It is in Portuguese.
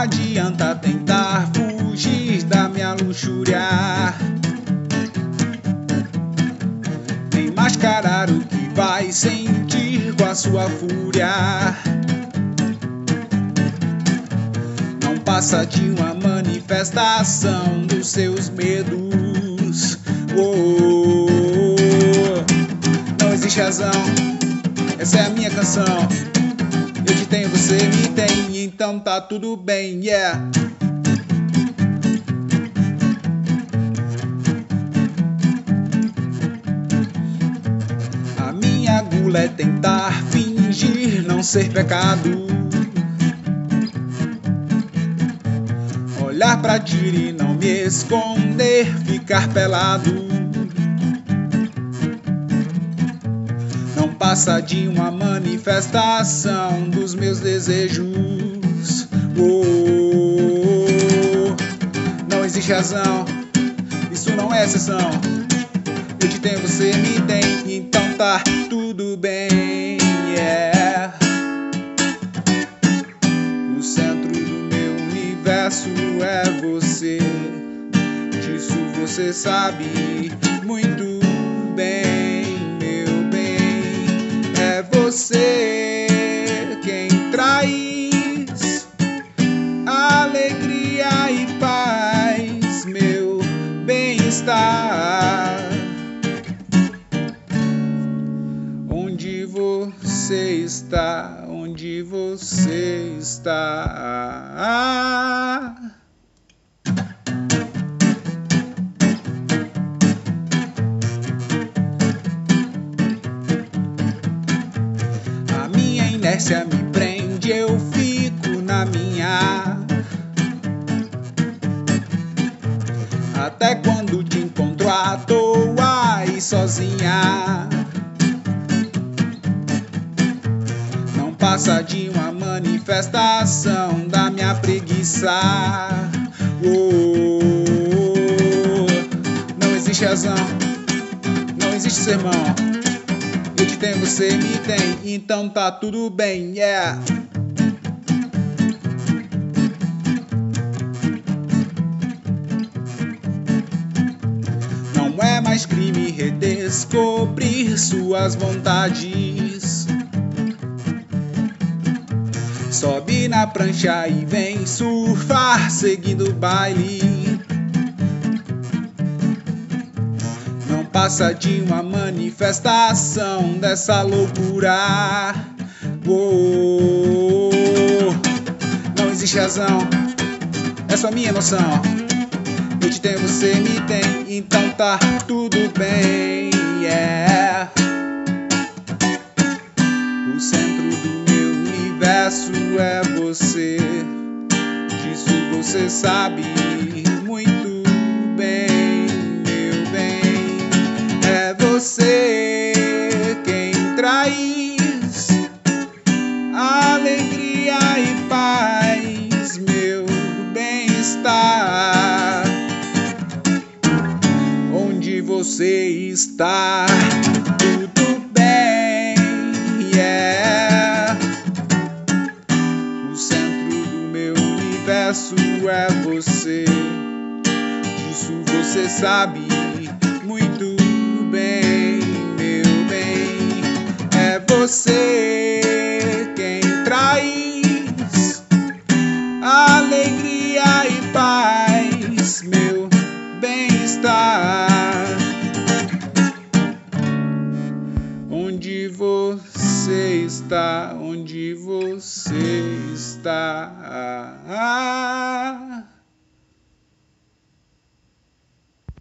adianta tentar fugir da minha luxúria. Nem mascarar o que vai sentir com a sua fúria. Não passa de uma manifestação dos seus medos. Oh, não existe razão, essa é a minha canção. Eu te tenho, você me tem, então tá tudo bem, yeah. A minha gula é tentar fingir não ser pecado. Olhar pra ti e não me esconder, ficar pelado. Passa de uma manifestação dos meus desejos. Oh, não existe razão, isso não é exceção. Eu te tenho, você me tem, então tá tudo bem. Yeah. O centro do meu universo é você. Disso você sabe muito Você quem traz alegria e paz, meu bem-estar. Onde você está? Onde você está? Inércia me prende, eu fico na minha. Até quando te encontro à toa e sozinha. Não passa de uma manifestação da minha preguiça. Oh, não existe razão, não existe sermão. Eu te tenho, você me tem, então tá tudo bem, yeah. Não é mais crime redescobrir suas vontades. Sobe na prancha e vem surfar seguindo o baile. Passa de uma manifestação dessa loucura. Não existe razão, é só minha emoção. Eu te tenho, você me tem, então tá tudo bem, yeah. O centro do meu universo é você. Disso você sabe muito você quem traz alegria e paz, meu bem-estar. Onde você está? Tudo bem, yeah. O centro do meu universo é você. Disso você sabe você quem traz alegria e paz, meu bem-estar. Onde você está? Onde você está?